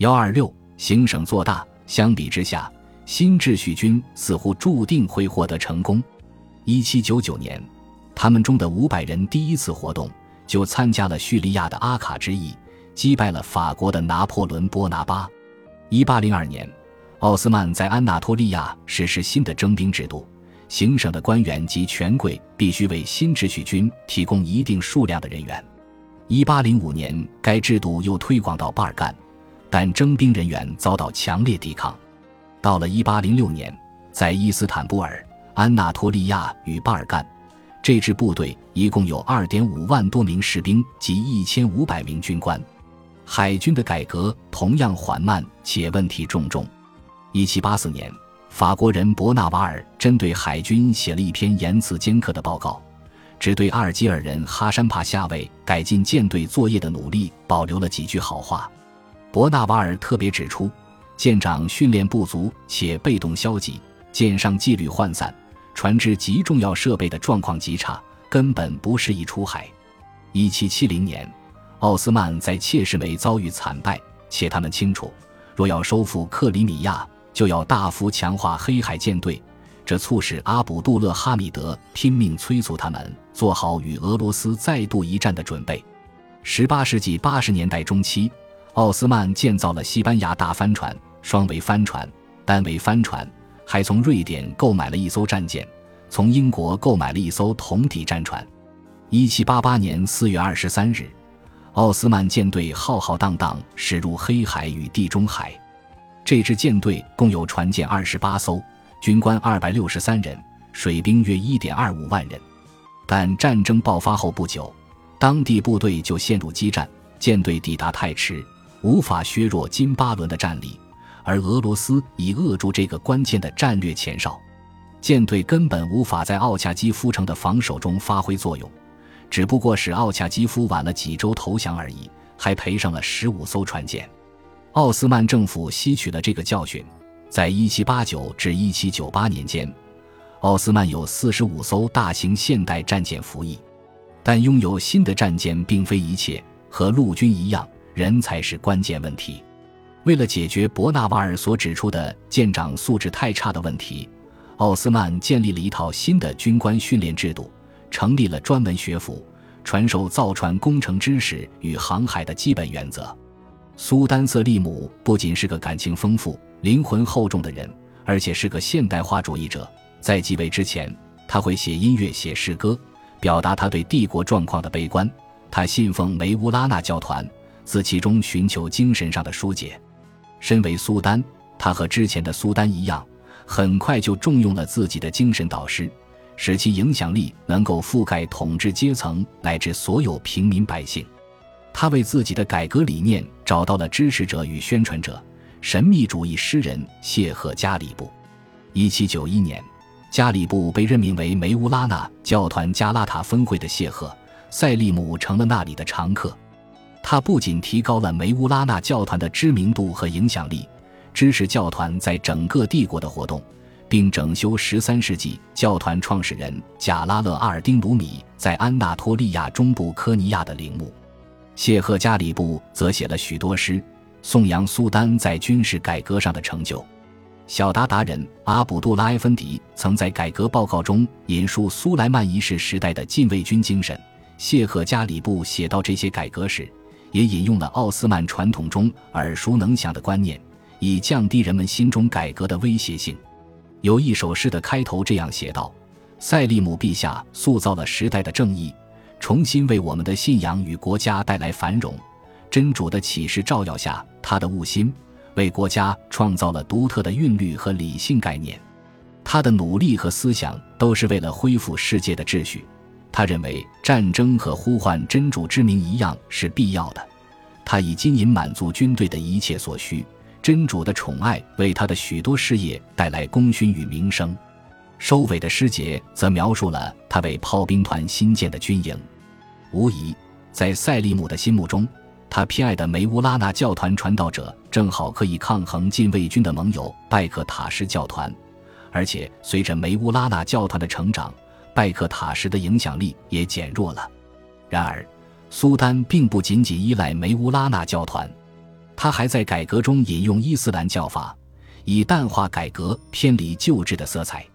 幺二六，行省做大。相比之下，新秩序军似乎注定会获得成功。一七九九年，他们中的五百人第一次活动就参加了叙利亚的阿卡之役，击败了法国的拿破仑·波拿巴。一八零二年，奥斯曼在安纳托利亚实施新的征兵制度，行省的官员及权贵必须为新秩序军提供一定数量的人员。一八零五年，该制度又推广到巴尔干，但征兵人员遭到强烈抵抗。到了一八零六年，在伊斯坦布尔、安纳托利亚与巴尔干，这支部队一共有二点五万多名士兵及一千五百名军官。海军的改革同样缓慢且问题重重。一七八四年，法国人伯纳瓦尔针对海军写了一篇言辞尖刻的报告，只对阿尔及尔人哈山帕夏为改进舰队作业的努力保留了几句好话。伯纳瓦尔特别指出。舰长训练不足且被动消极，舰上纪律涣散，船只及重要设备的状况极差，根本不适宜出海。一七七零年，奥斯曼在切什梅遭遇惨败，且他们清楚，若要收复克里米亚，就要大幅强化黑海舰队。这促使阿卜杜勒哈米德拼命催促他们做好与俄罗斯再度一战的准备。十八世纪八十年代中期，奥斯曼建造了西班牙大帆船。双桅帆船、单桅帆船，还从瑞典购买了一艘战舰，从英国购买了一艘同底战船。一七八八年四月二十三日，奥斯曼舰队浩浩荡荡驶入黑海与地中海。这支舰队共有船舰二十八艘，军官二百六十三人，水兵约一点二五万人。但战争爆发后不久，当地部队就陷入激战，舰队抵达太迟，无法削弱金巴伦的战力。而俄罗斯已扼住这个关键的战略前哨，舰队根本无法在奥恰基夫城的防守中发挥作用，只不过使奥恰基夫晚了几周投降而已，还赔上了十五艘船舰。奥斯曼政府吸取了这个教训，在1789至1798年间，奥斯曼有45艘大型现代战舰服役。但拥有新的战舰并非一切，和陆军一样，人才是关键问题。为了解决伯纳瓦尔所指出的舰长素质太差的问题，奥斯曼建立了一套新的军官训练制度，成立了专门学府，传授造船工程知识与航海的基本原则。苏丹瑟利姆不仅是个感情丰富、灵魂厚重的人，而且是个现代化主义者。在继位之前，他会写音乐、写诗歌，表达他对帝国状况的悲观。他信奉梅乌拉纳教团，自其中寻求精神上的疏解。身为苏丹，他和之前的苏丹一样，很快就重用了自己的精神导师，使其影响力能够覆盖统治阶层乃至所有平民百姓。他为自己的改革理念找到了支持者与宣传者——神秘主义诗人谢赫加里布。一七九一年，加里布被任命为梅乌拉纳教团加拉塔分会的谢赫塞利姆成了那里的常客。他不仅提高了梅乌拉纳教团的知名度和影响力，支持教团在整个帝国的活动，并整修十三世纪教团创始人贾拉勒阿尔丁鲁米在安纳托利亚中部科尼亚的陵墓。谢赫加里布则写了许多诗，颂扬苏丹在军事改革上的成就。小达达人阿卜杜拉埃芬迪曾在改革报告中引述苏莱曼一世时代的禁卫军精神。谢赫加里布写到这些改革时。也引用了奥斯曼传统中耳熟能详的观念，以降低人们心中改革的威胁性。有一首诗的开头这样写道：“塞利姆陛下塑造了时代的正义，重新为我们的信仰与国家带来繁荣。真主的启示照耀下，他的悟心为国家创造了独特的韵律和理性概念。他的努力和思想都是为了恢复世界的秩序。”他认为战争和呼唤真主之名一样是必要的。他以金银满足军队的一切所需。真主的宠爱为他的许多事业带来功勋与名声。收尾的诗节则描述了他为炮兵团新建的军营。无疑，在塞利姆的心目中，他偏爱的梅乌拉纳教团传道者正好可以抗衡禁卫军的盟友拜克塔什教团。而且，随着梅乌拉纳教团的成长，拜克塔什的影响力也减弱了。然而，苏丹并不仅仅依赖梅乌拉纳教团，他还在改革中引用伊斯兰教法，以淡化改革偏离旧制的色彩。